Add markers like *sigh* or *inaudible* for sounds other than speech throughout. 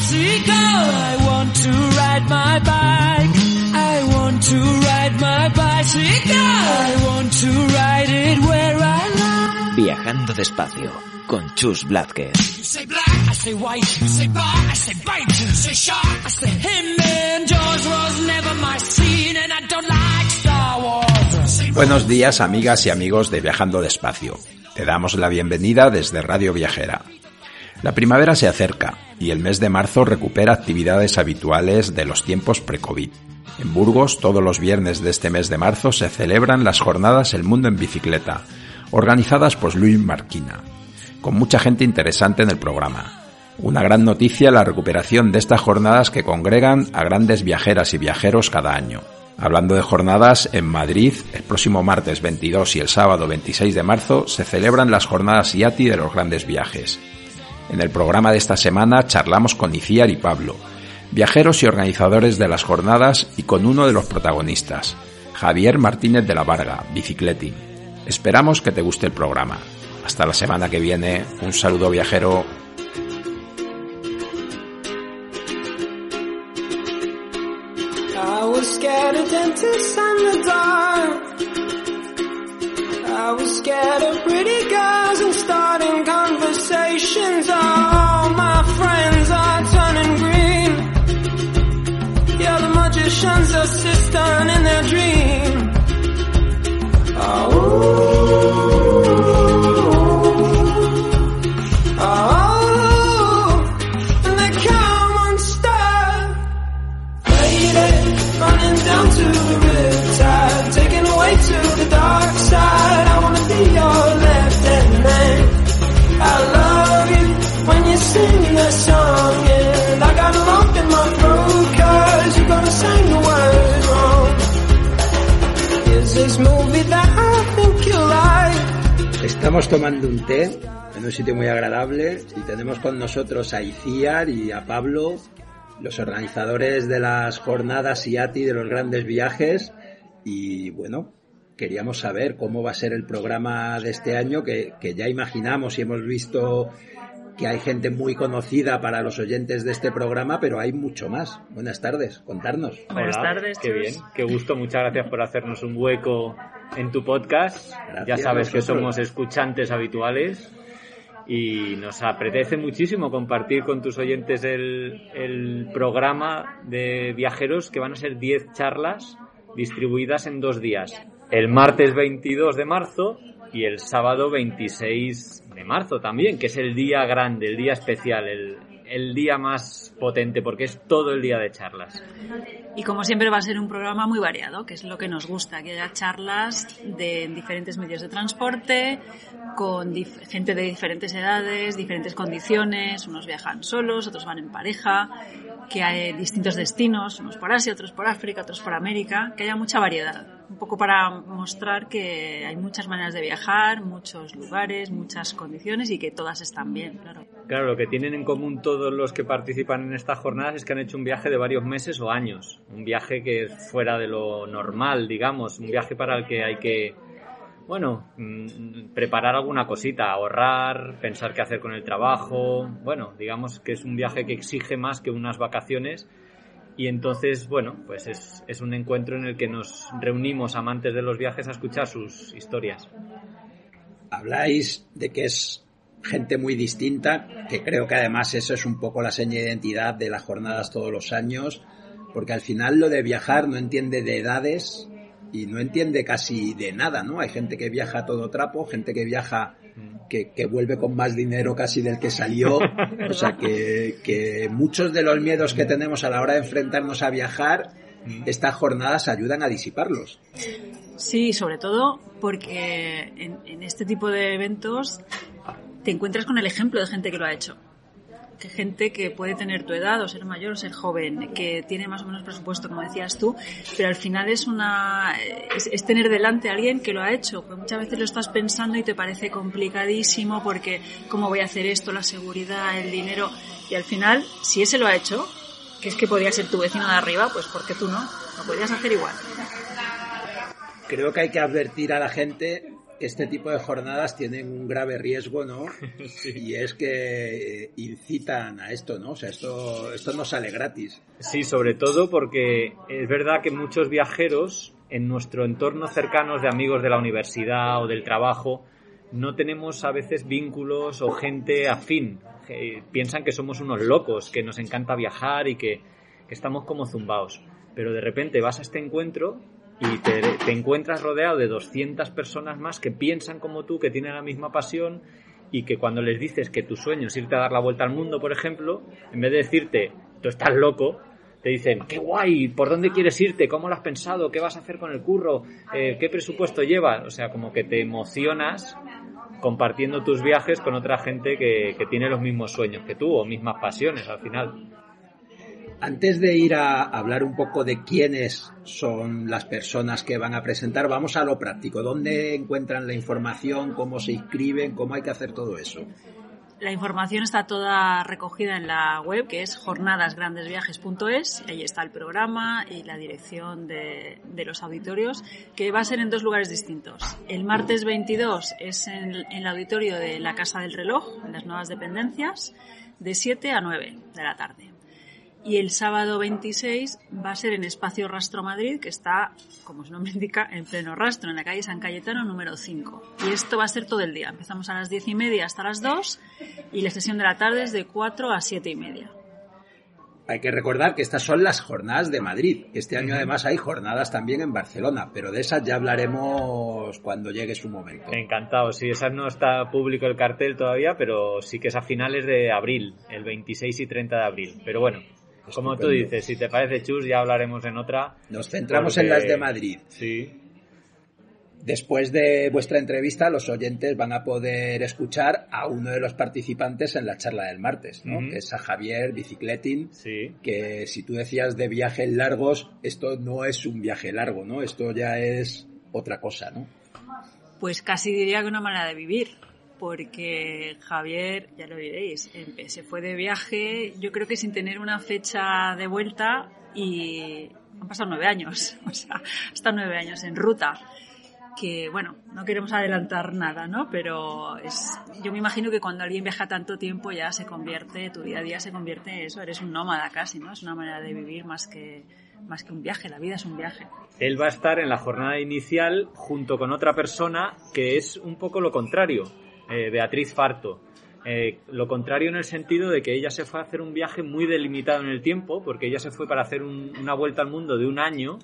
bicycle. I want to ride my bike. I want to ride my bicycle. I want to ride it where I like. Viajando despacio con Chus Blázquez. You say black, I say white. You say bar, I say bite. You say shark, I say him. And George was never my scene, and I don't like Star Wars. Say Buenos días amigas y amigos de Viajando Despacio. Te damos la bienvenida desde Radio Viajera. La primavera se acerca y el mes de marzo recupera actividades habituales de los tiempos pre-COVID. En Burgos, todos los viernes de este mes de marzo se celebran las jornadas El Mundo en Bicicleta, organizadas por Luis Marquina, con mucha gente interesante en el programa. Una gran noticia la recuperación de estas jornadas que congregan a grandes viajeras y viajeros cada año. Hablando de jornadas, en Madrid, el próximo martes 22 y el sábado 26 de marzo se celebran las jornadas IATI de los grandes viajes. En el programa de esta semana charlamos con Iciar y Pablo, viajeros y organizadores de las jornadas y con uno de los protagonistas, Javier Martínez de la Varga, bicicleting. Esperamos que te guste el programa. Hasta la semana que viene, un saludo viajero. I was scared of pretty girls and starting conversations. All my friends are turning green. Yeah, the magician's assistant in their dream. Oh, oh, to the riptide, taken away to the dark side. Estamos tomando un té en un sitio muy agradable y tenemos con nosotros a Iciar y a Pablo, los organizadores de las jornadas IATI de los grandes viajes. Y bueno, queríamos saber cómo va a ser el programa de este año, que, que ya imaginamos y hemos visto que hay gente muy conocida para los oyentes de este programa, pero hay mucho más. Buenas tardes, contarnos. Buenas tardes. Qué bien, qué gusto. Muchas gracias por hacernos un hueco en tu podcast. Gracias ya sabes que somos escuchantes habituales y nos apetece muchísimo compartir con tus oyentes el, el programa de viajeros que van a ser 10 charlas distribuidas en dos días. El martes 22 de marzo y el sábado 26 de marzo también, que es el día grande, el día especial, el, día más potente, porque es todo el día de charlas. Y como siempre va a ser un programa muy variado, que es lo que nos gusta, que haya charlas de diferentes medios de transporte, con gente de diferentes edades, diferentes condiciones, unos viajan solos, otros van en pareja, que hay distintos destinos, unos por Asia, otros por África, otros por América, que haya mucha variedad, un poco para mostrar que hay muchas maneras de viajar, muchos lugares, muchas condiciones y que todas están bien, claro. Claro, lo que tienen en común todos los que participan en estas jornadas es que han hecho un viaje de varios meses o años. Un viaje que es fuera de lo normal, digamos. Un viaje para el que hay que, bueno, mm, preparar alguna cosita, ahorrar, pensar qué hacer con el trabajo. Bueno, digamos que es un viaje que exige más que unas vacaciones. Y entonces, bueno, pues es, es un encuentro en el que nos reunimos amantes de los viajes a escuchar sus historias. Habláis de que es gente muy distinta, que creo que además eso es un poco la seña de identidad de las jornadas todos los años, porque al final lo de viajar no entiende de edades y no entiende casi de nada, ¿no? Hay gente que viaja a todo trapo, gente que viaja que, vuelve con más dinero casi del que salió, o sea que, muchos de los miedos que tenemos a la hora de enfrentarnos a viajar, estas jornadas ayudan a disiparlos. Sí, sobre todo porque en este tipo de eventos te encuentras con el ejemplo de gente que lo ha hecho. Que gente que puede tener tu edad o ser mayor o ser joven, que tiene más o menos presupuesto, como decías tú, pero al final es una es, tener delante a alguien que lo ha hecho. Pues muchas veces lo estás pensando y te parece complicadísimo porque cómo voy a hacer esto, la seguridad, el dinero y al final si ese lo ha hecho, que es que podría ser tu vecino de arriba, pues porque tú no, lo podrías hacer igual. Creo que hay que advertir a la gente este tipo de jornadas tienen un grave riesgo, ¿no? *laughs* Y es que incitan a esto, ¿no? O sea, esto, esto no sale gratis. Sí, sobre todo porque es verdad que muchos viajeros en nuestro entorno cercanos de amigos de la universidad o del trabajo no tenemos a veces vínculos o gente afín. Eh, piensan que somos unos locos, que nos encanta viajar y que, que estamos como zumbaos. Pero de repente vas a este encuentro y te, encuentras rodeado de 200 personas más que piensan como tú, que tienen la misma pasión y que cuando les dices que tu sueño es irte a dar la vuelta al mundo, por ejemplo, en vez de decirte, tú estás loco, te dicen, qué guay, ¿por dónde quieres irte? ¿Cómo lo has pensado? ¿Qué vas a hacer con el curro? Eh, ¿Qué presupuesto llevas? O sea, como que te emocionas compartiendo tus viajes con otra gente que, que tiene los mismos sueños que tú o mismas pasiones al final. Antes de ir a hablar un poco de quiénes son las personas que van a presentar, vamos a lo práctico. ¿Dónde encuentran la información? ¿Cómo se inscriben? ¿Cómo hay que hacer todo eso? La información está toda recogida en la web, que es jornadasgrandesviajes.es. Ahí está el programa y la dirección de, los auditorios, que va a ser en dos lugares distintos. El martes 22 es en, en el auditorio de la Casa del Reloj, en las nuevas dependencias, de 7 a 9 de la tarde. Y el sábado 26 va a ser en Espacio Rastro Madrid, que está, como su nombre indica, en pleno rastro, en la calle San Cayetano número 5. Y esto va a ser todo el día. Empezamos a las 10 y media hasta las 2 y la sesión de la tarde es de 4 a 7 y media. Hay que recordar que estas son las jornadas de Madrid. Este año además hay jornadas también en Barcelona, pero de esas ya hablaremos cuando llegue su momento. Encantado, sí, esas no está público el cartel todavía, pero sí que es a finales de abril, el 26 y 30 de abril. Pero bueno, como tú dices, si te parece chus, ya hablaremos en otra. Nos centramos porque... en las de Madrid. Sí. Después de vuestra entrevista, los oyentes van a poder escuchar a uno de los participantes en la charla del martes, ¿no? Uh -huh. Que es a Javier Bicicletin. Sí. Que si tú decías de viajes largos, esto no es un viaje largo, ¿no? Esto ya es otra cosa, ¿no? Pues casi diría que una manera de vivir porque Javier, ya lo diréis, se fue de viaje, yo creo que sin tener una fecha de vuelta y han pasado nueve años, *laughs* o sea, hasta nueve años en ruta. Que bueno, no queremos adelantar nada, ¿no? Pero es, yo me imagino que cuando alguien viaja tanto tiempo ya se convierte, tu día a día se convierte en eso, eres un nómada casi, ¿no? Es una manera de vivir más que, más que un viaje, la vida es un viaje. Él va a estar en la jornada inicial junto con otra persona que es un poco lo contrario eh, Beatriz Farto. Eh, lo contrario en el sentido de que ella se fue a hacer un viaje muy delimitado en el tiempo, porque ella se fue para hacer un, una vuelta al mundo de un año.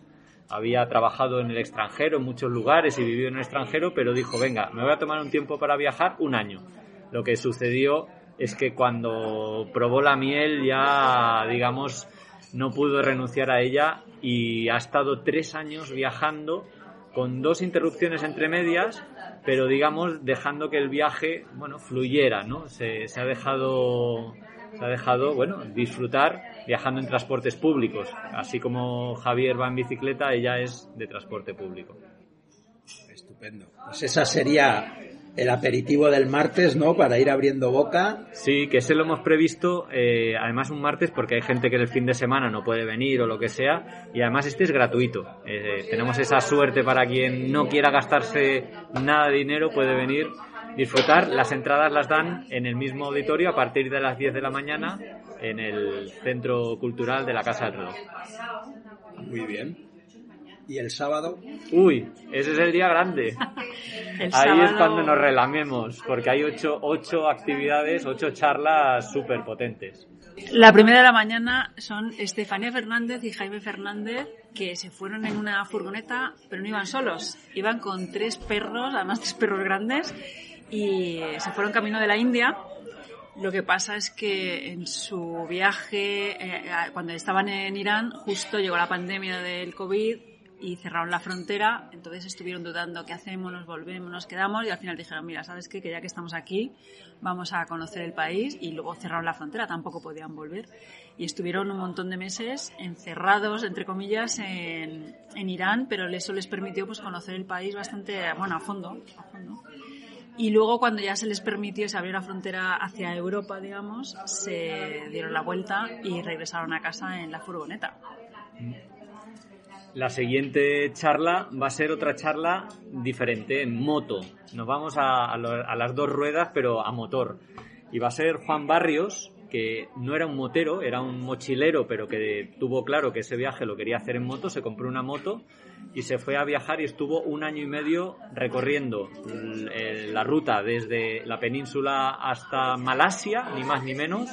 Había trabajado en el extranjero, en muchos lugares y vivido en el extranjero, pero dijo, venga, me voy a tomar un tiempo para viajar, un año. Lo que sucedió es que cuando probó la miel ya, digamos, no pudo renunciar a ella y ha estado tres años viajando con dos interrupciones entre medias pero digamos dejando que el viaje bueno fluyera no se, ha dejado se ha dejado bueno disfrutar viajando en transportes públicos. Así como Javier va en bicicleta ella es de transporte público. Estupendo. Pues esa sería el aperitivo del martes, ¿no? Para ir abriendo boca. Sí, que ese lo hemos previsto, eh, además un martes, porque hay gente que el fin de semana no puede venir o lo que sea, y además este es gratuito. Eh, tenemos esa suerte para quien no quiera gastarse nada de dinero, puede venir, disfrutar. Las entradas las dan en el mismo auditorio a partir de las 10 de la mañana en el Centro Cultural de la Casa del Reloj. Muy bien. ¿Y el sábado? Uy, ese es el día grande. El Ahí es cuando nos relamemos, porque hay ocho, ocho actividades, ocho charlas súper potentes. La primera de la mañana son Estefanía Fernández y Jaime Fernández que se fueron en una furgoneta, pero no iban solos. Iban con tres perros, además tres perros grandes, y se fueron camino de la India. Lo que pasa es que en su viaje, eh, cuando estaban en Irán, justo llegó la pandemia del COVID y cerraron la frontera, entonces estuvieron dudando qué hacemos, nos volvemos, nos quedamos y al final dijeron, mira, ¿sabes qué? Que ya que estamos aquí, vamos a conocer el país y luego cerraron la frontera, tampoco podían volver. Y estuvieron un montón de meses encerrados, entre comillas, en, en Irán, pero eso les permitió pues conocer el país bastante, bueno, a fondo, a fondo. Y luego cuando ya se les permitió, se abrió la frontera hacia Europa, digamos, se dieron la vuelta y regresaron a casa en la furgoneta. La siguiente charla va a ser otra charla diferente, en moto. Nos vamos a, las dos ruedas, pero a motor. Y va a ser Juan Barrios, que no era un motero, era un mochilero, pero que tuvo claro que ese viaje lo quería hacer en moto, se compró una moto y se fue a viajar y estuvo un año y medio recorriendo l- eh, la ruta desde la península hasta Malasia, ni más ni menos.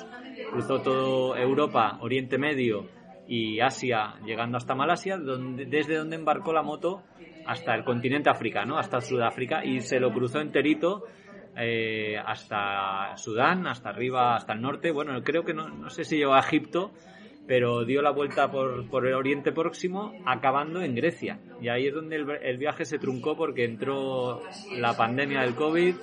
Cruzó todo Europa, Oriente Medio y Asia, llegando hasta Malasia, donde, desde donde embarcó la moto hasta el continente africano, hasta Sudáfrica, y se lo cruzó enterito eh, hasta Sudán, hasta arriba, hasta el norte. Bueno, creo que no, no sé si llegó a Egipto, pero dio la vuelta por, por el Oriente Próximo, acabando en Grecia. Y ahí es donde el, viaje se truncó porque entró la pandemia del COVID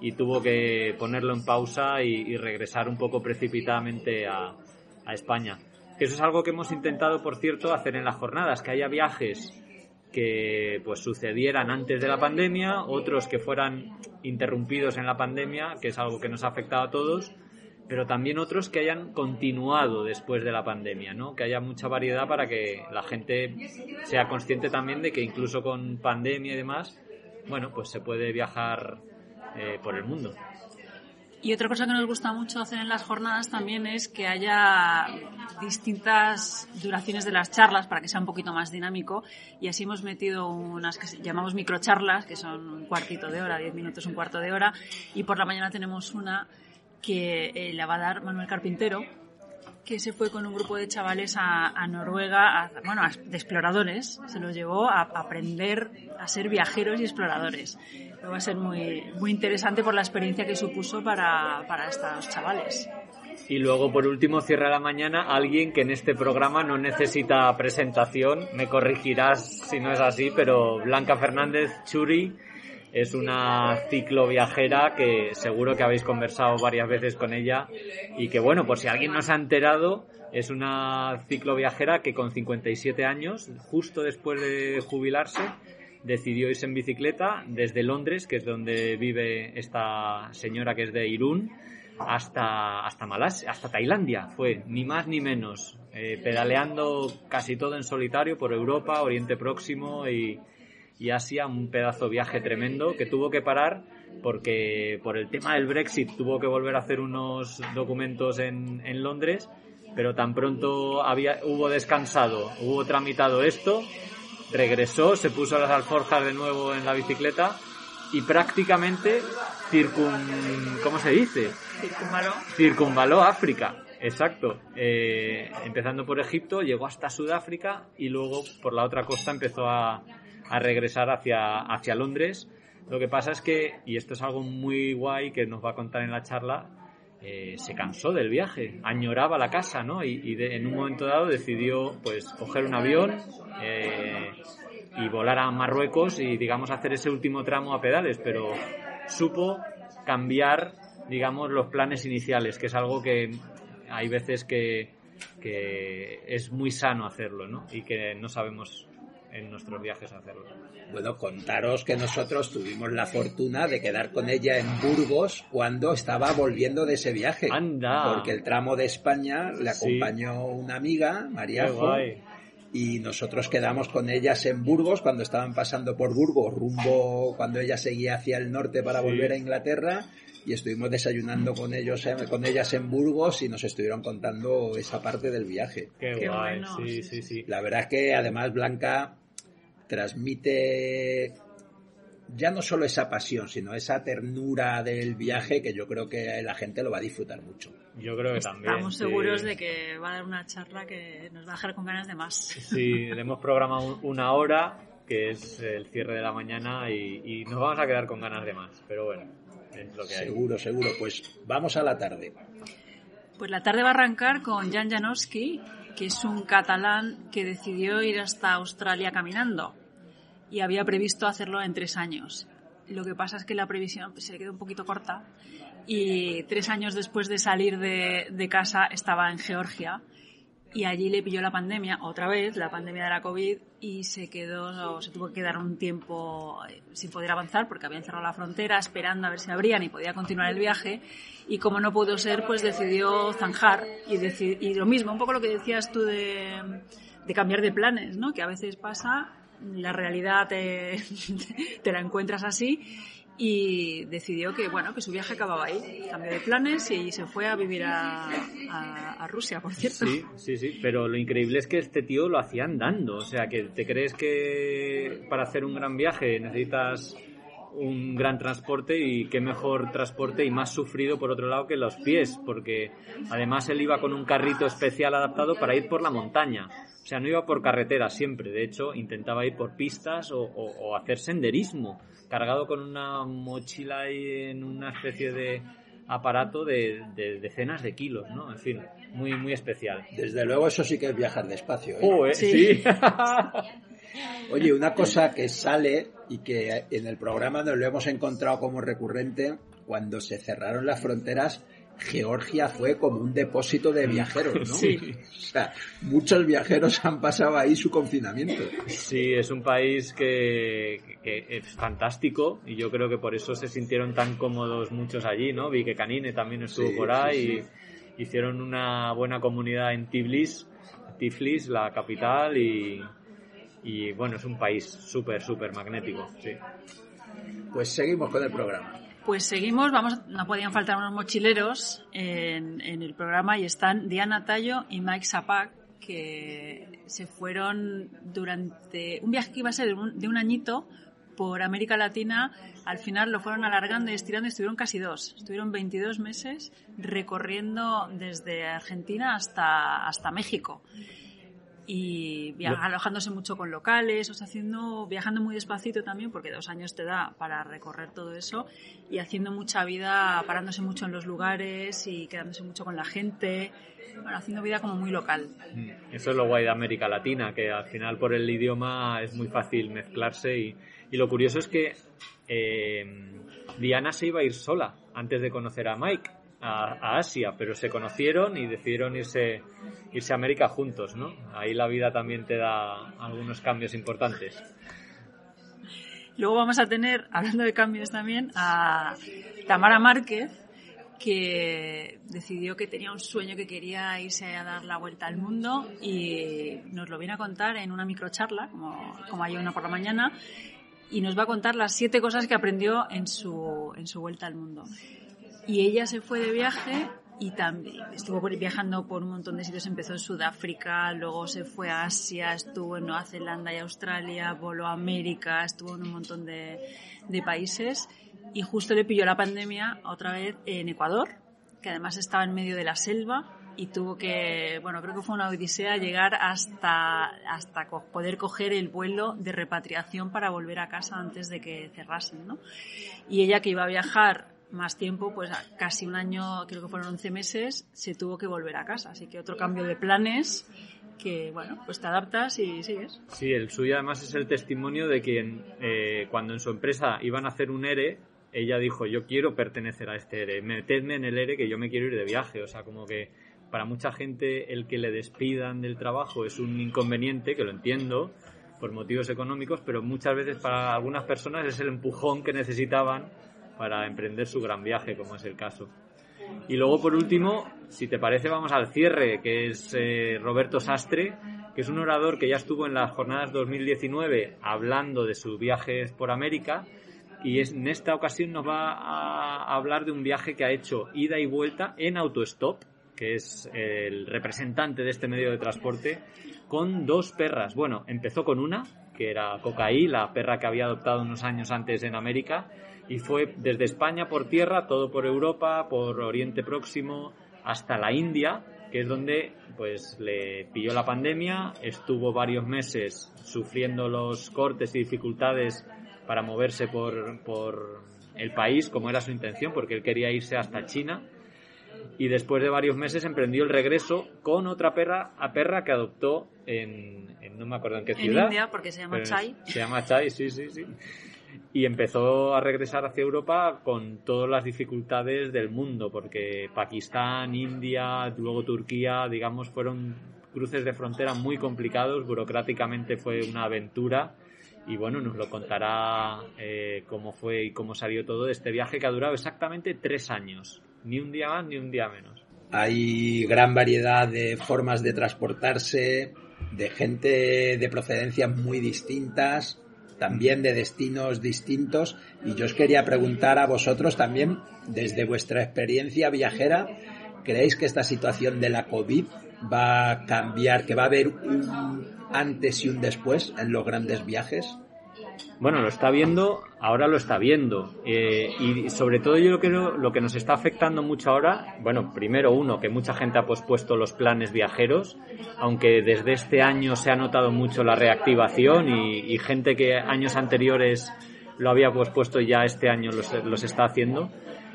y tuvo que ponerlo en pausa y, y regresar un poco precipitadamente a, a España. Que eso es algo que hemos intentado, por cierto, hacer en las jornadas, que haya viajes que pues sucedieran antes de la pandemia, otros que fueran interrumpidos en la pandemia, que es algo que nos ha afectado a todos, pero también otros que hayan continuado después de la pandemia, ¿no? Que haya mucha variedad para que la gente sea consciente también de que incluso con pandemia y demás, bueno, pues se puede viajar eh, por el mundo. Y otra cosa que nos gusta mucho hacer en las jornadas también es que haya distintas duraciones de las charlas para que sea un poquito más dinámico. Y así hemos metido unas que llamamos microcharlas, que son un cuartito de hora, diez minutos, un cuarto de hora. Y por la mañana tenemos una que eh, la va a dar Manuel Carpintero, que se fue con un grupo de chavales a, a Noruega, a- bueno, a- de exploradores. Se los llevó a aprender a ser viajeros y exploradores. Va a ser muy, muy interesante por la experiencia que supuso para, para estos chavales. Y luego, por último, cierra la mañana alguien que en este programa no necesita presentación. Me corregirás si no es así, pero Blanca Fernández Churi es una cicloviajera que seguro que habéis conversado varias veces con ella y que, bueno, por si alguien no se ha enterado, es una cicloviajera que con 57 años, justo después de jubilarse, decidió irse en bicicleta desde Londres, que es donde vive esta señora que es de Irún, hasta, hasta Malasia, hasta Tailandia, fue, ni más ni menos, eh, pedaleando casi todo en solitario por Europa, Oriente Próximo y, y Asia, un pedazo de viaje tremendo que tuvo que parar porque por el tema del Brexit tuvo que volver a hacer unos documentos en, en Londres, pero tan pronto había, hubo descansado, hubo tramitado esto, regresó, se puso las alforjas de nuevo en la bicicleta y prácticamente circun... ¿cómo se dice? Circunvaló. Circunvaló África, exacto. Eh, empezando por Egipto, llegó hasta Sudáfrica y luego por la otra costa empezó a, a regresar hacia, hacia Londres. Lo que pasa es que, y esto es algo muy guay que nos va a contar en la charla, eh, se cansó del viaje, añoraba la casa, ¿no? Y, y de- en un momento dado decidió, pues, coger un avión eh, y volar a Marruecos y, digamos, hacer ese último tramo a pedales, pero supo cambiar, digamos, los planes iniciales, que es algo que hay veces que, que es muy sano hacerlo, ¿no? Y que no sabemos en nuestros viajes hacerlo. Bueno, contaros que nosotros tuvimos la fortuna de quedar con ella en Burgos cuando estaba volviendo de ese viaje. ¡Anda! Porque el tramo de España le Sí. acompañó una amiga, María Qué guay. y nosotros quedamos con ellas en Burgos cuando estaban pasando por Burgos, rumbo cuando ella seguía hacia el norte para Sí. volver a Inglaterra y estuvimos desayunando con ellos eh, con ellas en Burgos y nos estuvieron contando esa parte del viaje. Qué, Qué guay, bueno, sí, sí, sí. La verdad es que además Blanca transmite ya no solo esa pasión, sino esa ternura del viaje que yo creo que la gente lo va a disfrutar mucho. Yo creo que también. Estamos sí. seguros de que va a dar una charla que nos va a dejar con ganas de más. Sí, le hemos programado un- una hora, que es el cierre de la mañana, y, y nos vamos a quedar con ganas de más. Pero bueno, es lo que hay. Seguro, seguro. Pues vamos a la tarde. Pues la tarde va a arrancar con Jan Janowski, que es un catalán que decidió ir hasta Australia caminando y había previsto hacerlo en tres años. Lo que pasa es que la previsión se le quedó un poquito corta y tres años después de salir de, de casa estaba en Georgia y allí le pilló la pandemia, otra vez, la pandemia de la COVID, y se quedó, se tuvo que quedar un tiempo eh, sin poder avanzar porque habían cerrado la frontera, esperando a ver si abrían y podía continuar el viaje. Y como no pudo ser, pues decidió zanjar y, y lo mismo, un poco lo que decías tú de, de cambiar de planes, ¿no? Que a veces pasa, la realidad te, *laughs* te la encuentras así y decidió que bueno que su viaje acababa ahí. Cambió de planes y se fue a vivir a, a- a Rusia por cierto. Sí, sí, sí, pero lo increíble es que este tío lo hacía andando, o sea, que te crees que para hacer un gran viaje necesitas un gran transporte y qué mejor transporte y más sufrido por otro lado que los pies, porque además él iba con un carrito especial adaptado para ir por la montaña, o sea, no iba por carretera siempre, de hecho intentaba ir por pistas o, o- o hacer senderismo, cargado con una mochila ahí en una especie de aparato de, de decenas de kilos, ¿no? En fin, muy, muy especial. Desde luego eso sí que es viajar despacio. ¿eh? Joder, sí. *laughs* *laughs* Oye, una cosa que sale y que en el programa nos lo hemos encontrado como recurrente, cuando se cerraron las fronteras, Georgia fue como un depósito de viajeros, ¿no? Sí. O sea, muchos viajeros han pasado ahí su confinamiento. Sí, es un país que, que es fantástico y yo creo que por eso se sintieron tan cómodos muchos allí, ¿no? Vi que Canine también estuvo Sí, por sí, ahí y hicieron una buena comunidad en Tiflis, Tiflis, la capital, y, y bueno, es un país súper, súper magnético, sí. Pues seguimos con el programa. Pues seguimos, vamos, no podían faltar unos mochileros en, en el programa y están Diana Tallo y Mike Zapak que se fueron durante un viaje que iba a ser de un, de un añito por América Latina, al final lo fueron alargando y estirando y estuvieron casi dos. Estuvieron 22 meses recorriendo desde Argentina hasta, hasta México y alojándose mucho con locales, o sea, haciendo, viajando muy despacito también, porque dos años te da para recorrer todo eso, y haciendo mucha vida, parándose mucho en los lugares y quedándose mucho con la gente, bueno, haciendo vida como muy local. Mm, Eso es lo guay de América Latina, que al final por el idioma es muy fácil mezclarse y, y lo curioso es que eh, Diana se iba a ir sola antes de conocer a Mike a, Asia, pero se conocieron y decidieron irse, irse a América juntos, ¿no? Ahí la vida también te da algunos cambios importantes. Luego vamos a tener, hablando de cambios también, a Tamara Márquez, que decidió que tenía un sueño que quería irse a dar la vuelta al mundo y nos lo viene a contar en una microcharla, como, como hay una por la mañana, y nos va a contar las siete cosas que aprendió en su, en su vuelta al mundo. Y ella se fue de viaje y también estuvo viajando por un montón de sitios. Empezó en Sudáfrica, luego se fue a Asia, estuvo en Nueva Zelanda y Australia, voló a América, estuvo en un montón de, de países. Y justo le pilló la pandemia otra vez en Ecuador, que además estaba en medio de la selva y tuvo que, bueno, creo que fue una odisea llegar hasta, hasta poder coger el vuelo de repatriación para volver a casa antes de que cerrasen, ¿no? Y ella que iba a viajar más tiempo, pues casi un año, creo que fueron 11 meses, se tuvo que volver a casa. Así que otro cambio de planes que, bueno, pues te adaptas y sigues. Sí, el suyo además es el testimonio de quien eh, cuando en su empresa iban a hacer un ERE, ella dijo, yo quiero pertenecer a este ERE, metedme en el ERE que yo me quiero ir de viaje. O sea, como que para mucha gente el que le despidan del trabajo es un inconveniente, que lo entiendo, por motivos económicos, pero muchas veces para algunas personas es el empujón que necesitaban para emprender su gran viaje, como es el caso. Y luego, por último, si te parece, vamos al cierre, que es eh, Roberto Sastre, que es un orador que ya estuvo en las jornadas 2019 hablando de sus viajes por América. Y es- en esta ocasión nos va a hablar de un viaje que ha hecho ida y vuelta en autostop, que es el representante de este medio de transporte, con dos perras. Bueno, empezó con una, que era Cocaí, la perra que había adoptado unos años antes en América, y fue desde España por tierra, todo por Europa, por Oriente Próximo, hasta la India, que es donde pues le pilló la pandemia, estuvo varios meses sufriendo los cortes y dificultades para moverse por, por el país, como era su intención, porque él quería irse hasta China. Y después de varios meses emprendió el regreso con otra perra, a perra que adoptó en, en no me acuerdo en qué En ciudad. India, porque se llama pero Chai. Se llama Chai, sí, sí, sí. Y empezó a regresar hacia Europa con todas las dificultades del mundo, porque Pakistán, India, luego Turquía, digamos, fueron cruces de frontera muy complicados, burocráticamente fue una aventura y bueno, nos lo contará eh, cómo fue y cómo salió todo de este viaje que ha durado exactamente tres años, ni un día más ni un día menos. Hay gran variedad de formas de transportarse, de gente de procedencias muy distintas, también de destinos distintos. Y yo os quería preguntar a vosotros también, desde vuestra experiencia viajera, ¿creéis que esta situación de la COVID va a cambiar, que va a haber un antes y un después en los grandes viajes? Bueno, lo está viendo, ahora lo está viendo. Eh, y sobre todo yo creo lo que nos está afectando mucho ahora, bueno, primero uno, que mucha gente ha pospuesto los planes viajeros, aunque desde este año se ha notado mucho la reactivación y, y gente que años anteriores lo había pospuesto ya este año los, los está haciendo.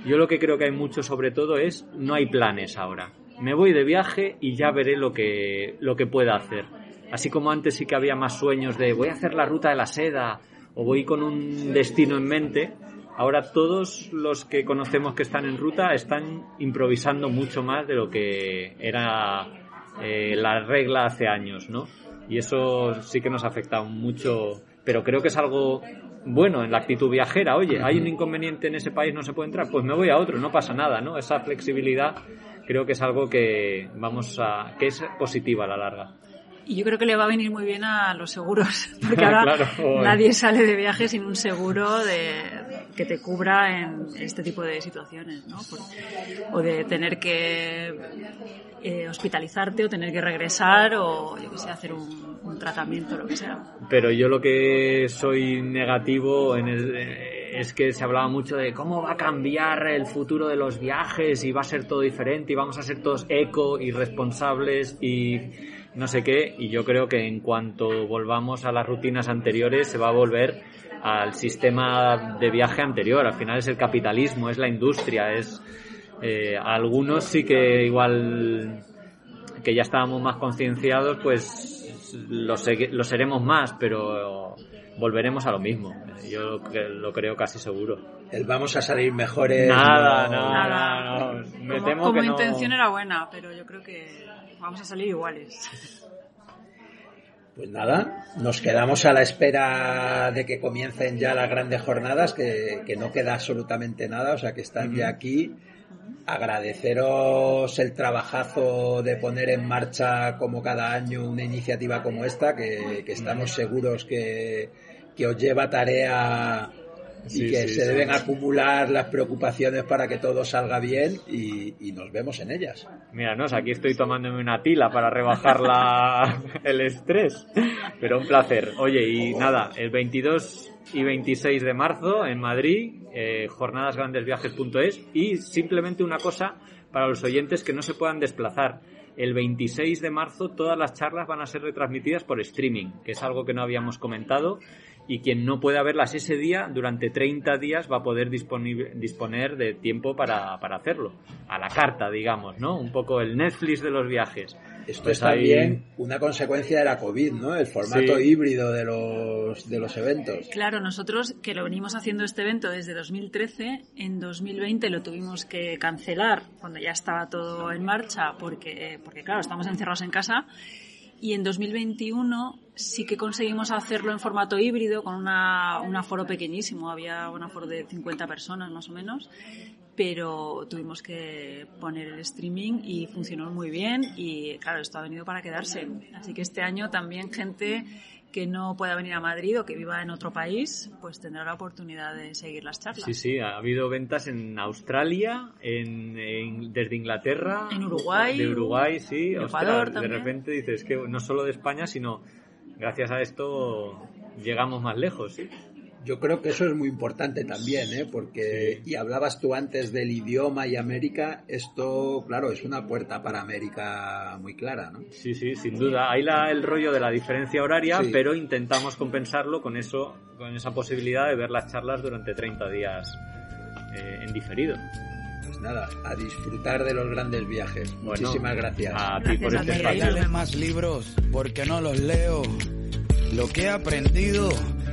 Yo lo que creo que hay mucho sobre todo es no hay planes ahora. Me voy de viaje y ya veré lo que, lo que pueda hacer. Así como antes sí que había más sueños de voy a hacer la ruta de la seda o voy con un destino en mente, ahora todos los que conocemos que están en ruta están improvisando mucho más de lo que era eh, la regla hace años, ¿no? Y eso sí que nos ha afectado mucho, pero creo que es algo bueno en la actitud viajera. Oye, hay un inconveniente en ese país, no se puede entrar, pues me voy a otro, no pasa nada, ¿no? Esa flexibilidad creo que es algo que vamos a, que es positiva a la larga. Y yo creo que le va a venir muy bien a los seguros, *laughs* porque ahora Claro, joder. nadie sale de viaje sin un seguro de, que te cubra en este tipo de situaciones, ¿no? Por- o de tener que eh, hospitalizarte o tener que regresar o, yo qué sé, hacer un, un tratamiento, lo que sea. Pero yo lo que soy negativo en el- eh, es que se hablaba mucho de cómo va a cambiar el futuro de los viajes y va a ser todo diferente y vamos a ser todos eco y responsables y no sé qué. Y yo creo que en cuanto volvamos a las rutinas anteriores se va a volver al sistema de viaje anterior. Al final es el capitalismo, es la industria, es eh, algunos sí que igual que ya estábamos más concienciados, pues lo, lo seremos más, pero volveremos a lo mismo. Yo que- lo creo casi seguro. El vamos a salir mejores. Nada, no- nada, no. Me como temo como que no. intención era buena, pero yo creo que vamos a salir iguales. Pues nada, nos quedamos a la espera de que comiencen ya las grandes jornadas, que, que no queda absolutamente nada, o sea que están ya aquí. Agradeceros el trabajazo de poner en marcha como cada año una iniciativa como esta, que, que estamos seguros que, que os lleva tarea y Sí, que sí, se deben acumular las preocupaciones para que todo salga bien y, y nos vemos en ellas. Míranos, aquí estoy tomándome una tila para rebajar la, *laughs* el estrés. Pero un placer. Oye, y nada, el 22 y 26 de marzo en Madrid, eh, jornadasgrandesviajes.es y simplemente una cosa para los oyentes que no se puedan desplazar. El 26 de marzo todas las charlas van a ser retransmitidas por streaming, que es algo que no habíamos comentado y quien no pueda verlas ese día, durante 30 días va a poder disponer de tiempo para, para hacerlo. A la carta, digamos, ¿no? Un poco el Netflix de los viajes. Esto Pues es ahí- también una consecuencia de la COVID, ¿no? El formato Sí. híbrido de los, de los eventos. Claro, nosotros que lo venimos haciendo este evento desde 2013, en 2020 lo tuvimos que cancelar cuando ya estaba todo en marcha porque, porque claro, estamos encerrados en casa. Y en 2021 sí que conseguimos hacerlo en formato híbrido con una, un aforo pequeñísimo, había un aforo de 50 personas más o menos, pero tuvimos que poner el streaming y funcionó muy bien y claro, esto ha venido para quedarse. Así que este año también gente que no pueda venir a Madrid o que viva en otro país, pues tendrá la oportunidad de seguir las charlas. Sí, sí, ha habido ventas en Australia, en, en- desde Inglaterra, En Uruguay, de Uruguay, sí, ostras, Ecuador de repente dices que no solo de España, sino gracias a esto llegamos más lejos, ¿sí? Yo creo que eso es muy importante también, ¿eh? porque, y hablabas tú antes del idioma y América, esto, claro, es una puerta para América muy clara, ¿no? Sí, sí, sin duda. Hay la, el rollo de la diferencia horaria, Sí. pero intentamos compensarlo con eso, con esa posibilidad de ver las charlas durante 30 días eh, en diferido. Pues nada, a disfrutar de los grandes viajes. Bueno, Muchísimas gracias. A ti por este espacio. Más libros porque no los leo. Lo que he aprendido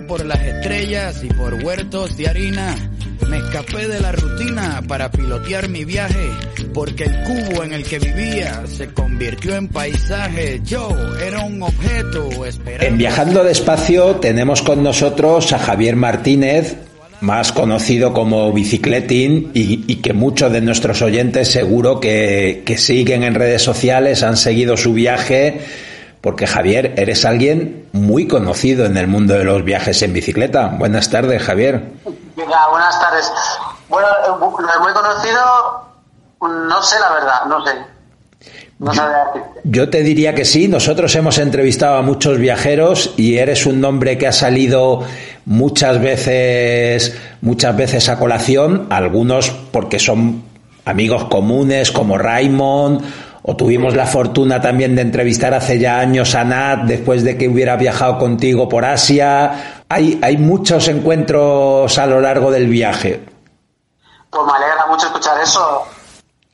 por las estrellas y por huertos de harina. Me escapé de la rutina para pilotear mi viaje, porque el cubo en el que vivía se convirtió en paisaje. Yo era un objeto esperando. En Viajando Despacio tenemos con nosotros a Javier Martínez, más conocido como Bicicletín, y, y que muchos de nuestros oyentes seguro que, que siguen en redes sociales, han seguido su viaje, porque Javier, eres alguien muy conocido en el mundo de los viajes en bicicleta. Buenas tardes, Javier. Venga, buenas tardes. Bueno, eh, muy conocido, no sé la verdad, no sé. No decirte. Yo te diría que sí, nosotros hemos entrevistado a muchos viajeros y eres un nombre que ha salido muchas veces, muchas veces a colación, algunos porque son amigos comunes como Raymond, o tuvimos la fortuna también de entrevistar hace ya años a Nat después de que hubiera viajado contigo por Asia. Hay, hay muchos encuentros a lo largo del viaje. Pues me alegra mucho escuchar eso.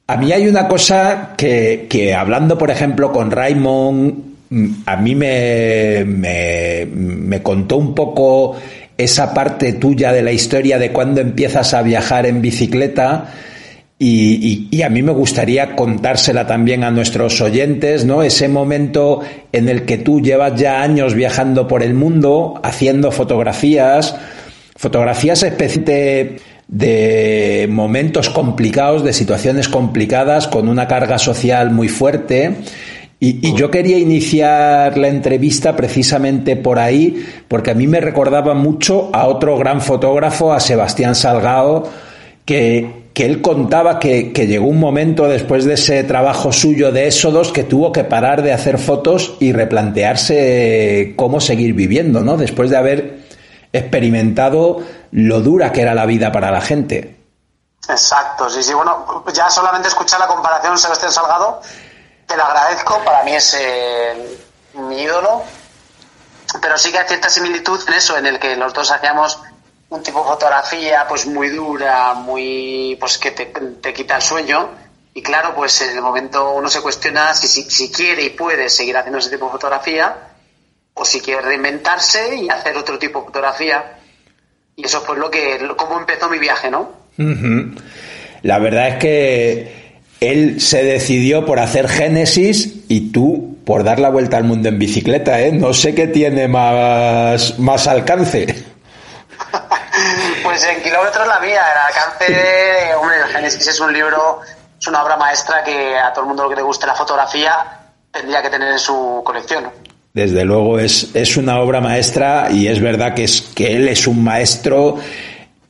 A mí hay una cosa que, que hablando, por ejemplo, con Raymond, mm, a mí me, me, me contó un poco esa parte tuya de la historia de cuando empiezas a viajar en bicicleta. Y, y- a mí me gustaría contársela también a nuestros oyentes, ¿no? Ese momento en el que tú llevas ya años viajando por el mundo, haciendo fotografías, fotografías especialmente de momentos complicados, de situaciones complicadas, con una carga social muy fuerte. Y, y yo quería iniciar la entrevista precisamente por ahí, porque a mí me recordaba mucho a otro gran fotógrafo, a Sebastián Salgado, que, que él contaba que, que llegó un momento después de ese trabajo suyo de Éxodos que tuvo que parar de hacer fotos y replantearse cómo seguir viviendo, ¿no? Después de haber experimentado lo dura que era la vida para la gente. Exacto, sí, sí. Bueno, ya solamente escuchar la comparación Sebastián Salgado, te lo agradezco. Para mí es eh, mi ídolo. Pero sí que hay cierta similitud en eso, en el que los dos hacíamos un tipo de fotografía pues muy dura, muy pues que te, te quita el sueño. Y claro, pues en el momento uno se cuestiona si, si, si quiere y puede seguir haciendo ese tipo de fotografía o si quiere reinventarse y hacer otro tipo de fotografía. Y eso fue lo que, cómo empezó mi viaje, ¿no? La verdad es que él se decidió por hacer Génesis y tú por dar la vuelta al mundo en bicicleta, ¿eh? No sé qué tiene más, más alcance. Pues en kilómetros la mía, el alcance, hombre, el Génesis es un libro, es una obra maestra que a todo el mundo que le guste la fotografía tendría que tener en su colección. Desde luego es, es una obra maestra y es verdad que, es, que él es un maestro.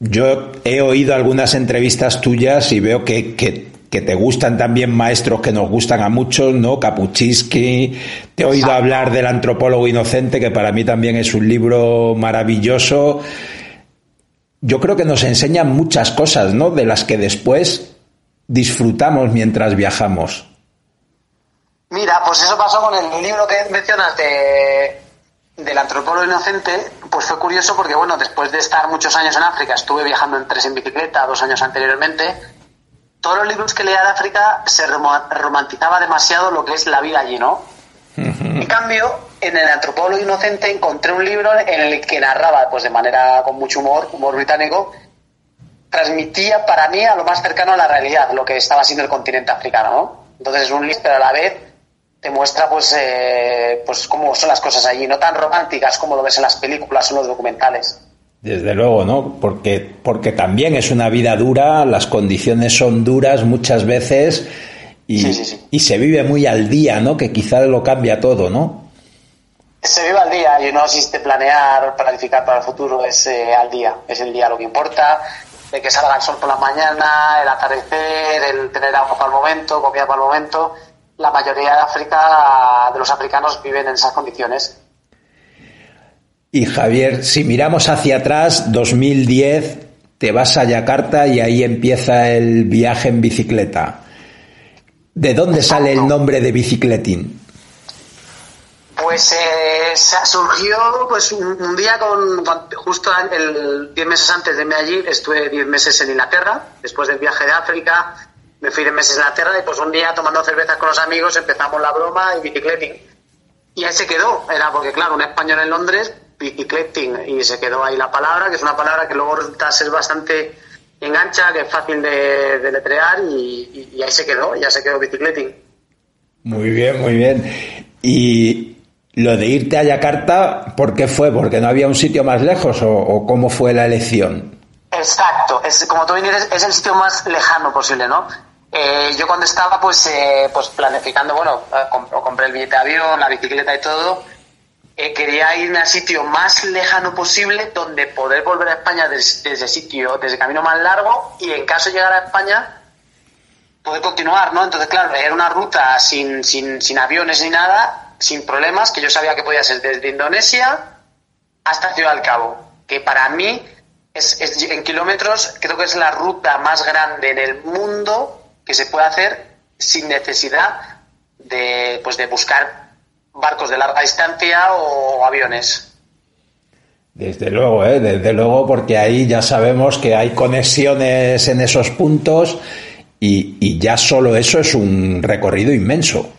Yo he oído algunas entrevistas tuyas y veo que, que, que te gustan también maestros que nos gustan a muchos, ¿no? Kapuczynski. Te he oído hablar del antropólogo inocente, que para mí también es un libro maravilloso. Yo creo que nos enseñan muchas cosas, ¿no? De las que después disfrutamos mientras viajamos. Mira, pues eso pasó con el libro que mencionas de, del antropólogo inocente, pues fue curioso porque, bueno, después de estar muchos años en África, estuve viajando en tres en bicicleta dos años anteriormente, todos los libros que leía de África se rom- romantizaba demasiado lo que es la vida allí, ¿no? En cambio, en el antropólogo inocente encontré un libro en el que narraba, pues de manera con mucho humor, humor británico, transmitía para mí a lo más cercano a la realidad, lo que estaba siendo el continente africano, ¿no? Entonces es un libro, pero a la vez te muestra pues, eh, pues cómo son las cosas allí, no tan románticas como lo ves en las películas o en los documentales. Desde luego, ¿no? Porque, porque también es una vida dura, las condiciones son duras muchas veces y, y se vive muy al día, ¿no? Que quizás lo cambia todo, ¿no? Se vive al día y no existe planear, planificar para el futuro, es eh, al día, es el día lo que importa, de que salga el sol por la mañana, el atardecer, el tener agua para el momento, comida para el momento. La mayoría de África, de los africanos viven en esas condiciones. Y Javier, si miramos hacia atrás, 2010, te vas a Yakarta y ahí empieza el viaje en bicicleta. ¿De dónde sale el nombre de bicicletín? Pues eh, se- surgió pues un, día con, justo el 10 meses antes de irme allí, estuve 10 meses en Inglaterra, después del viaje de África, me fui 10 meses a Inglaterra y pues un día tomando cervezas con los amigos empezamos la broma y bicicleting. Y ahí se quedó, era porque claro, un español en Londres, bicicleting, y se quedó ahí la palabra, que es una palabra que luego resulta ser bastante engancha, que es fácil de, de letrear y, y- y ahí se quedó, ya se quedó bicicleting. Muy bien, muy bien. Y lo de irte a Yakarta, ¿por qué fue? ¿Porque no había un sitio más lejos o, cómo fue la elección? Exacto, es, como tú dices, es el sitio más lejano posible, ¿no? Eh, yo cuando estaba pues, eh, pues planificando, bueno, eh, comp- compré el billete de avión, la bicicleta y todo, eh, quería irme al sitio más lejano posible donde poder volver a España desde, desde sitio, desde el camino más largo y en caso de llegar a España poder continuar, ¿no? Entonces, claro, era una ruta sin, sin, sin aviones ni nada, sin problemas, que yo sabía que podía ser desde Indonesia hasta Ciudad del Cabo, que para mí es, es- en kilómetros creo que es la ruta más grande en el mundo que se puede hacer sin necesidad de, pues, de buscar barcos de larga distancia o aviones. Desde luego, ¿eh? desde luego, porque ahí ya sabemos que hay conexiones en esos puntos y, y ya solo eso es un recorrido inmenso.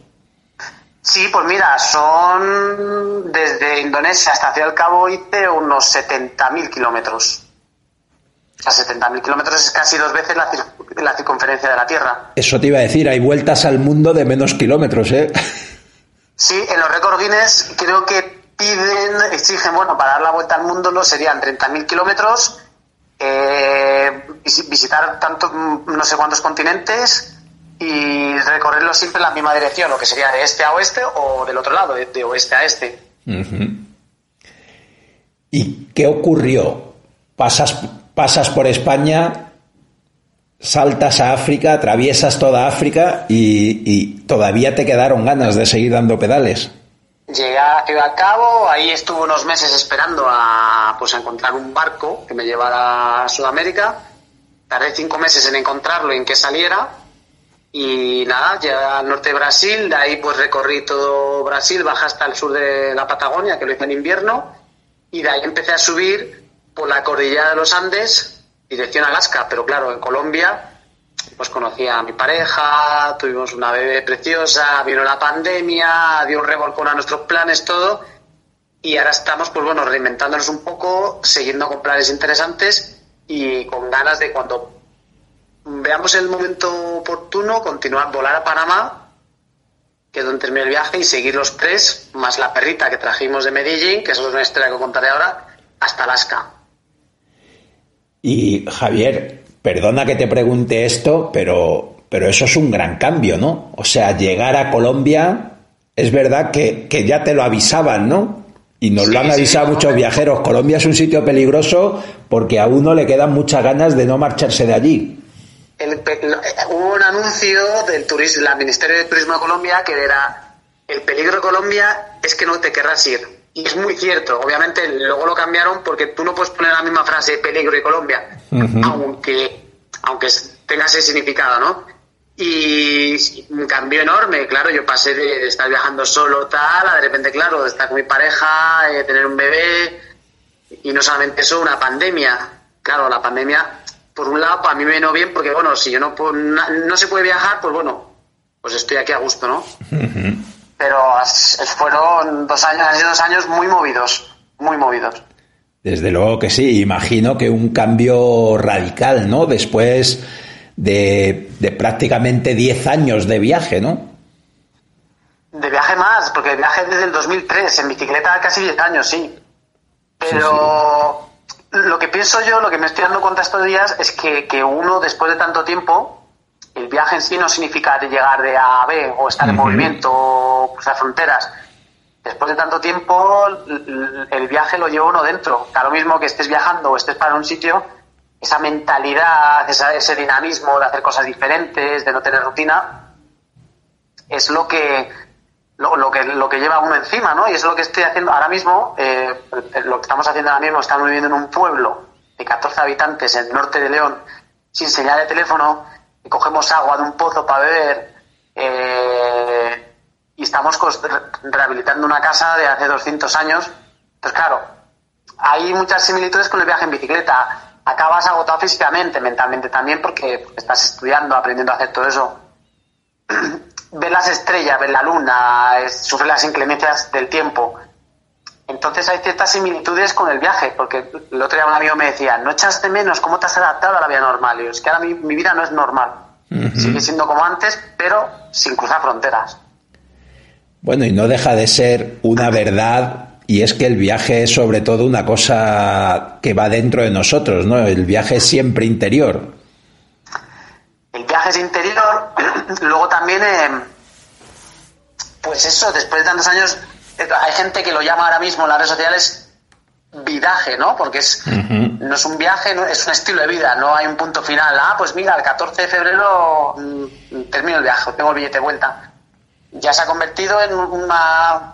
Sí, pues mira, son desde Indonesia hasta Ciudad del Cabo hice unos 70.000 kilómetros. O sea, 70.000 kilómetros es casi dos veces la, la circunferencia de la Tierra. Eso te iba a decir, hay vueltas al mundo de menos kilómetros, ¿eh? Sí, en los récords Guinness creo que piden, exigen, bueno, para dar la vuelta al mundo no serían 30.000 kilómetros, eh, visi- visitar tanto, no sé cuántos continentes y recorrerlo siempre en la misma dirección, lo que sería de este a oeste o del otro lado, de, de oeste a este. ¿Y qué ocurrió? Pasas, pasas por España, saltas a África, atraviesas toda África y, y todavía te quedaron ganas de seguir dando pedales. Llegué a Ciudad Cabo, ahí estuve unos meses esperando a, pues, a encontrar un barco que me llevara a Sudamérica. Tardé cinco meses en encontrarlo y en que saliera. Y nada, llegué al norte de Brasil, de ahí pues recorrí todo Brasil, bajé hasta el sur de la Patagonia, que lo hice en invierno. Y de ahí empecé a subir por la cordillera de los Andes, dirección Alaska. Pero claro, en Colombia pues conocí a mi pareja, tuvimos una bebé preciosa, vino la pandemia, dio un revolcón a nuestros planes, todo, y ahora estamos, pues bueno, reinventándonos un poco, siguiendo con planes interesantes y con ganas de cuando veamos el momento oportuno, continuar, volar a Panamá, que es donde termina el viaje, y seguir los tres, más la perrita que trajimos de Medellín, que eso es una historia que contaré ahora, hasta Alaska. Y Javier, perdona que te pregunte esto, pero, pero eso es un gran cambio, ¿no? O sea, llegar a Colombia es verdad que, que ya te lo avisaban, ¿no? Y nos lo han sí, avisado no, muchos viajeros. Colombia es un sitio peligroso porque a uno le quedan muchas ganas de no marcharse de allí. El eh, hubo un anuncio del turismo, la Ministerio de Turismo de Colombia que era el peligro de Colombia es que no te querrás ir. Y es muy cierto. Obviamente luego lo cambiaron porque tú no puedes poner la misma frase peligro y Colombia, aunque aunque tenga ese significado, ¿no? Y un cambio enorme, claro, yo pasé de, de estar viajando solo tal a de repente, claro, de estar con mi pareja, eh, tener un bebé, y no solamente eso, una pandemia. Claro, la pandemia, por un lado, a mí me vino bien porque, bueno, si yo no, puedo- na- no se puede viajar, pues bueno, pues estoy aquí a gusto, ¿no? Pero fueron dos años, han sido dos años muy movidos, muy movidos. Desde luego que sí, imagino que un cambio radical, ¿no? Después de, de prácticamente 10 años de viaje, ¿no? De viaje más, porque viaje desde el 2003, en bicicleta casi 10 años, sí. Pero lo que pienso yo, lo que me estoy dando cuenta estos días, es que, que uno, después de tanto tiempo, el viaje en sí no significa llegar de A a B o estar en movimiento o cruzar fronteras. Después de tanto tiempo, el viaje lo lleva uno dentro. Da lo mismo que estés viajando o estés para un sitio, esa mentalidad, esa- ese dinamismo de hacer cosas diferentes, de no tener rutina, es lo que lo, lo que lo que lleva uno encima, ¿no? Y es lo que estoy haciendo ahora mismo, eh, lo que estamos haciendo ahora mismo, estamos viviendo en un pueblo de 14 habitantes en el norte de León, sin señal de teléfono, y cogemos agua de un pozo para beber, eh, y estamos rehabilitando una casa de hace 200 años. Entonces, claro, hay muchas similitudes con el viaje en bicicleta. Acabas agotado físicamente, mentalmente también, porque estás estudiando, aprendiendo a hacer todo eso *clears throat* ver las estrellas, ver la luna, sufre las inclemencias del tiempo. Entonces hay ciertas similitudes con el viaje, porque el otro día un amigo me decía, no echas de menos cómo te has adaptado a la vida normal. Y yo, es que ahora mi, mi vida no es normal. Sigue siendo como antes, pero sin cruzar fronteras. Bueno, y no deja de ser una verdad, y es que el viaje es sobre todo una cosa que va dentro de nosotros, ¿no? El viaje es siempre interior. Interior, *clears throat* luego también, eh, pues eso, después de tantos años, eh, hay gente que lo llama ahora mismo en las redes sociales vidaje, ¿no? Porque es, no es un viaje, no- es un estilo de vida, no hay un punto final. Ah, pues mira, el 14 de febrero mm, termino el viaje, tengo el billete de vuelta. Ya se ha convertido en una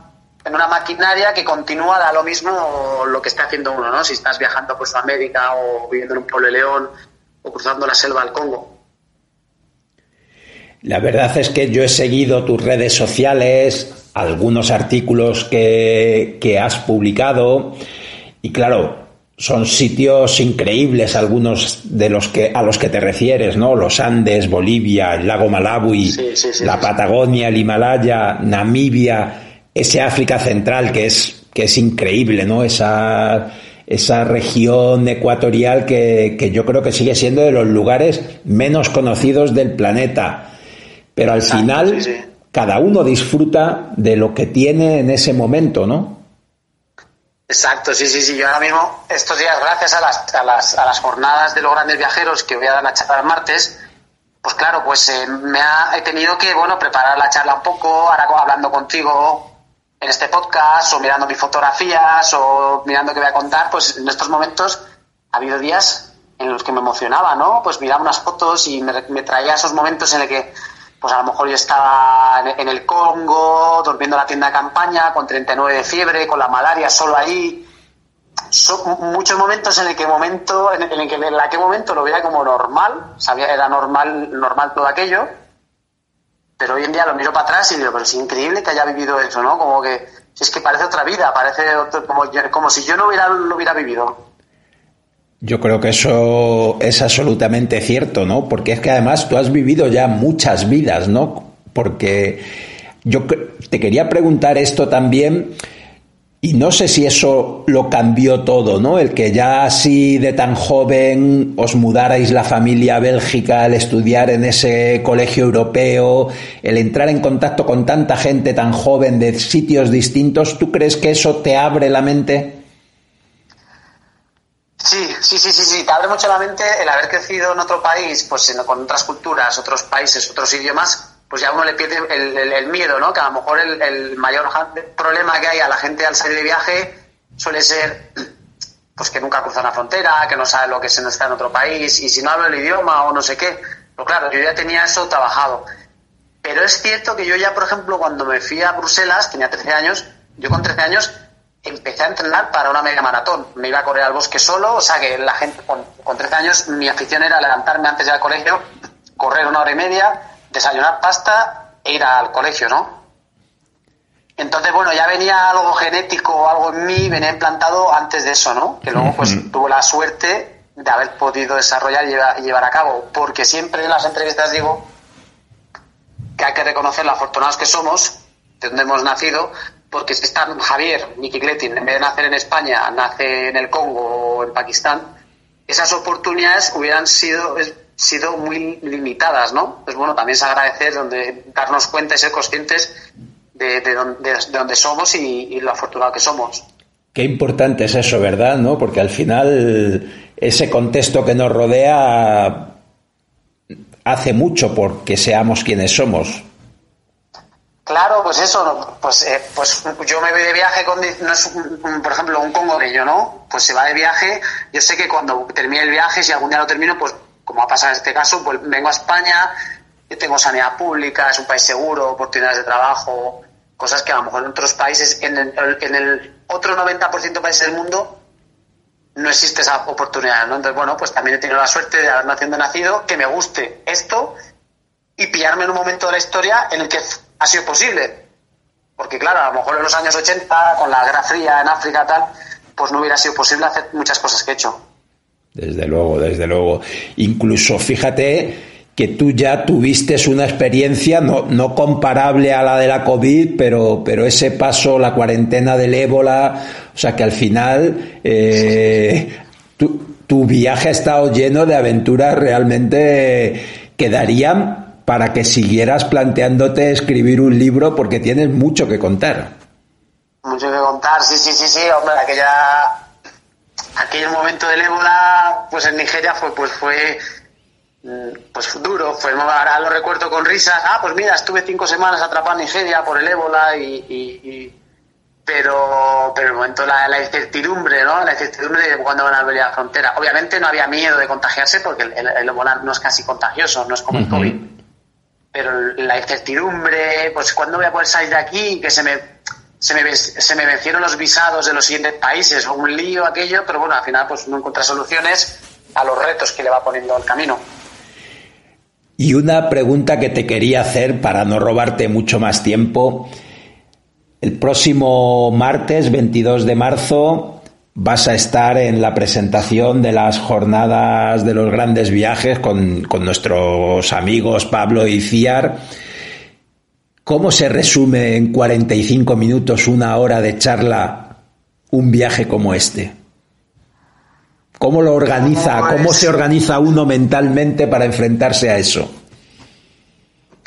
en una maquinaria que continúa da lo mismo lo que está haciendo uno, ¿no? Si estás viajando por Sudamérica o viviendo en un pueblo de León o cruzando la selva del Congo. La verdad es que yo he seguido tus redes sociales, algunos artículos que, que has publicado y claro, son sitios increíbles algunos de los que a los que te refieres, ¿no? Los Andes, Bolivia, el lago Malawi, Sí, sí, sí, la. Patagonia, el Himalaya, Namibia, ese África Central que es que es increíble, ¿no? Esa esa región ecuatorial que, que yo creo que sigue siendo de los lugares menos conocidos del planeta. Pero al Exacto, final, sí, sí. cada uno disfruta de lo que tiene en ese momento, ¿no? Exacto, sí, sí, sí. Yo ahora mismo, estos días, gracias a las, a las, a las jornadas de los grandes viajeros que voy a dar la charla el martes, pues claro, pues eh, me ha, he tenido que, bueno, preparar la charla un poco, ahora hablando contigo en este podcast, o mirando mis fotografías, o mirando qué voy a contar, pues en estos momentos ha habido días en los que me emocionaba, ¿no? Pues miraba unas fotos y me, me traía esos momentos en el que, pues a lo mejor yo estaba en, el Congo, durmiendo en la tienda de campaña, con 39 de fiebre, con la malaria, solo ahí. Son muchos momentos en el que momento, en el que en aquel momento lo veía como normal, sabía era normal, normal todo aquello, pero hoy en día lo miro para atrás y digo, pero es increíble que haya vivido eso, ¿no? Como que, es que parece otra vida, parece otro- como, como si yo no hubiera, lo hubiera vivido. Yo creo que eso es absolutamente cierto, ¿no? Porque es que además tú has vivido ya muchas vidas, ¿no? Porque yo te quería preguntar esto también, y no sé si eso lo cambió todo, ¿no? El que ya así de tan joven os mudarais la familia a Bélgica, el estudiar en ese colegio europeo, el entrar en contacto con tanta gente tan joven de sitios distintos, ¿tú crees que eso te abre la mente? Sí, sí, sí, sí, sí, te abre mucho la mente el haber crecido en otro país, pues con otras culturas, otros países, otros idiomas, pues ya uno le pierde el, miedo, ¿no? Que a lo mejor el, mayor problema que hay a la gente al salir de viaje suele ser pues que nunca cruza una frontera, que no sabe lo que es estar en otro país, y si no hablo el idioma o no sé qué. Pero claro, yo ya tenía eso trabajado. Pero es cierto que yo ya, por ejemplo, cuando me fui a Bruselas, tenía 13 años, yo con 13 años empecé a entrenar para una media maratón. Me iba a correr al bosque solo, o sea que la gente, con, con 13 años, mi afición era levantarme antes de ir al colegio, correr una hora y media, desayunar pasta e ir al colegio, ¿no? Entonces, bueno, ya venía algo genético o algo en mí, venía implantado antes de eso, ¿no? Que luego, pues, tuvo la suerte de haber podido desarrollar y llevar, y llevar a cabo. Porque siempre en las entrevistas digo que hay que reconocer lo afortunados que somos, de donde hemos nacido, porque si está Javier Nikikletin, en vez de nacer en España, nace en el Congo o en Pakistán, esas oportunidades hubieran sido, sido muy limitadas, ¿no? Pues bueno, también es agradecer donde, darnos cuenta y ser conscientes de, de, don- de- de dónde somos y, y lo afortunado que somos. Qué importante es eso, ¿verdad? ¿No? Porque al final ese contexto que nos rodea hace mucho porque seamos quienes somos. Claro, pues eso, pues, eh, pues yo me voy de viaje con, no es un- por ejemplo, un congoleño, ¿no? Pues se va de viaje, yo sé que cuando termine el viaje, si algún día lo termino, pues como ha pasado en este caso, pues vengo a España, yo tengo sanidad pública, es un país seguro, oportunidades de trabajo, cosas que a lo mejor en otros países, en el, en el otro 90% de países del mundo, no existe esa oportunidad, ¿no? Entonces, bueno, pues también he tenido la suerte de haber nacido nacido, que me guste esto y pillarme en un momento de la historia en el que ha sido posible. Porque claro, a lo mejor en los años 80, con la guerra fría en África tal, pues no hubiera sido posible hacer muchas cosas que he hecho. Desde luego, desde luego. Incluso fíjate que tú ya tuviste una experiencia no, no comparable a la de la COVID, pero, pero ese paso, la cuarentena del ébola, o sea que al final eh, tu, tu viaje ha estado lleno de aventuras realmente que darían para que siguieras planteándote escribir un libro porque tienes mucho que contar. Mucho que contar, sí, sí, sí, sí, hombre, aquella, aquel momento del ébola, pues en Nigeria fue, pues fue, mm, pues duro, fue, ahora lo recuerdo con risas, ah, pues mira, estuve cinco semanas atrapado en Nigeria por el ébola y, y- y- pero, pero el momento la, la incertidumbre, ¿no? La incertidumbre de cuándo van a abrir la frontera. Obviamente no había miedo de contagiarse porque el, el, el ébola no es casi contagioso, no es como el COVID. Pero la incertidumbre, pues cuándo voy a poder salir de aquí, que se me, se me, se me vencieron los visados de los siguientes países, un lío aquello, pero bueno, al final pues uno encuentra soluciones a los retos que le va poniendo el camino. Y una pregunta que te quería hacer para no robarte mucho más tiempo. El próximo martes 22 de marzo vas a estar en la presentación de las jornadas de los grandes viajes con, con nuestros amigos Pablo y Ciar. ¿Cómo se resume en 45 minutos, una hora de charla, un viaje como este? ¿Cómo lo organiza? ¿Cómo se organiza uno mentalmente para enfrentarse a eso?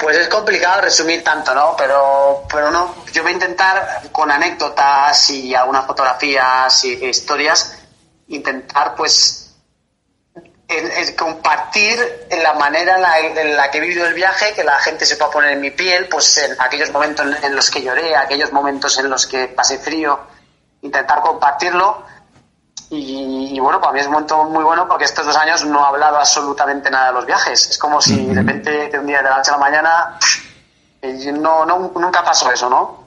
Pues es complicado resumir tanto, ¿no? Pero, pero no, yo voy a intentar con anécdotas y algunas fotografías y historias, intentar pues en- en compartir la manera en la, en la que he vivido el viaje, que la gente se pueda poner en mi piel, pues en aquellos momentos en, en los que lloré, aquellos momentos en los que pasé frío, intentar compartirlo. Y, y bueno, para mí es un momento muy bueno porque estos dos años no he hablado absolutamente nada de los viajes. Es como si de repente de un día de la noche a la mañana eh, no, no, nunca pasó eso, ¿no?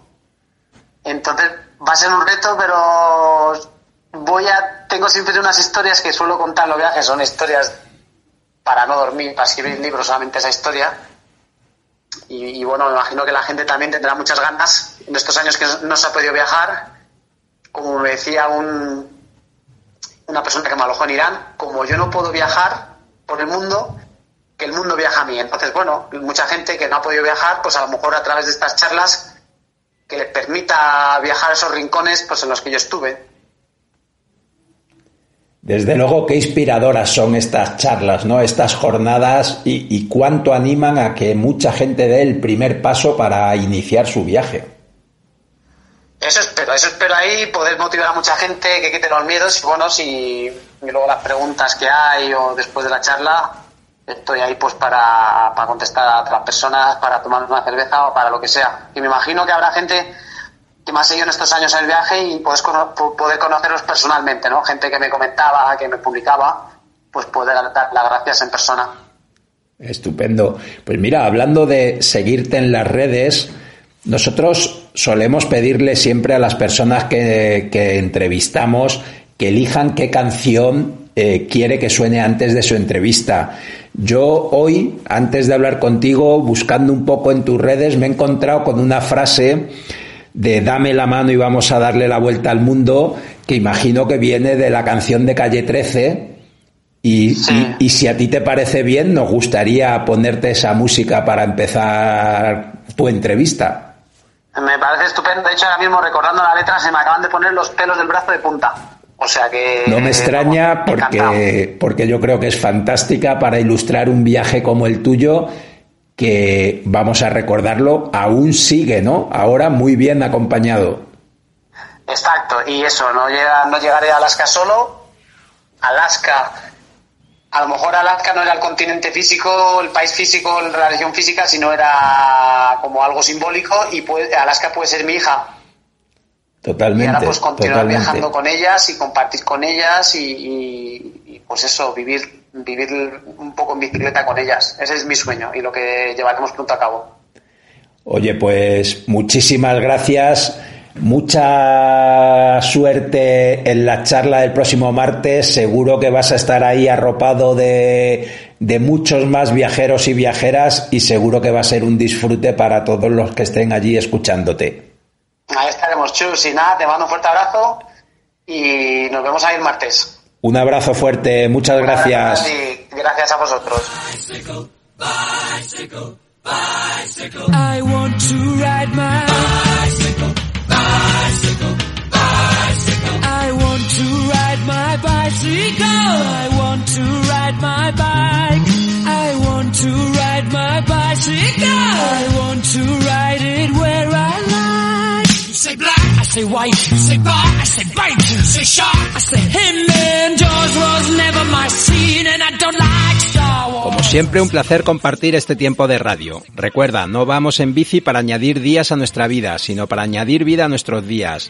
Entonces va a ser un reto, pero voy a tengo siempre unas historias que suelo contar en los viajes, son historias para no dormir, para escribir libros solamente esa historia. Y, y bueno, me imagino que la gente también tendrá muchas ganas en estos años que no se ha podido viajar. Como me decía un, una persona que me alojó en Irán, como yo no puedo viajar por el mundo, que el mundo viaja a mí. Entonces, bueno, mucha gente que no ha podido viajar, pues a lo mejor a través de estas charlas, que les permita viajar a esos rincones pues en los que yo estuve. Desde luego, qué inspiradoras son estas charlas, ¿no? Estas jornadas y, y cuánto animan a que mucha gente dé el primer paso para iniciar su viaje. Eso espero, eso espero ahí, poder motivar a mucha gente, que quite los miedos y bueno, si y luego las preguntas que hay o después de la charla, estoy ahí pues para, para contestar a otras personas, para tomar una cerveza o para lo que sea. Y me imagino que habrá gente que me ha seguido en estos años en el viaje y puedes cono- po- poder conoceros personalmente, ¿no? Gente que me comentaba, que me publicaba, pues poder dar las gracias en persona. Estupendo. Pues mira, hablando de seguirte en las redes, nosotros solemos pedirle siempre a las personas que, que entrevistamos que elijan qué canción eh, quiere que suene antes de su entrevista. Yo hoy, antes de hablar contigo, buscando un poco en tus redes, me he encontrado con una frase de Dame la mano y vamos a darle la vuelta al mundo, que imagino que viene de la canción de Calle 13. Y, y- y si a ti te parece bien, nos gustaría ponerte esa música para empezar tu entrevista. Me parece estupendo. De hecho, ahora mismo recordando la letra se me acaban de poner los pelos del brazo de punta. O sea que... No me extraña porque, porque yo creo que es fantástica para ilustrar un viaje como el tuyo que, vamos a recordarlo, aún sigue, ¿no? Ahora muy bien acompañado. Exacto, y eso, no, llega, no llegaré a Alaska solo. Alaska, a lo mejor Alaska no era el continente físico, el país físico, la región física, sino era como algo simbólico y puede- Alaska puede ser mi hija. Y Totalmente. ahora pues continuar totalmente. viajando con ellas y compartir con ellas y, y- y, pues eso, vivir, vivir un poco en bicicleta con ellas. Ese es mi sueño y lo que llevaremos pronto a cabo. Oye, pues muchísimas gracias. Mucha suerte en la charla del próximo martes. Seguro que vas a estar ahí arropado de, de muchos más viajeros y viajeras y seguro que va a ser un disfrute para todos los que estén allí escuchándote. Ahí estaremos, Chus, y nada, te mando un fuerte abrazo y nos vemos ahí el martes. Un abrazo fuerte, muchas gracias. Y gracias a vosotros. I want to ride my bicycle. I want to ride my bike. I want to ride my bicycle. I want to ride it where I like. You say black, I say white. You say bar, I say bite. You say shark, I say him. And Jaws was never my scene, and I don't like Star Wars. Como siempre, un placer compartir este tiempo de radio. Recuerda, no vamos en bici para añadir días a nuestra vida, sino para añadir vida a nuestros días.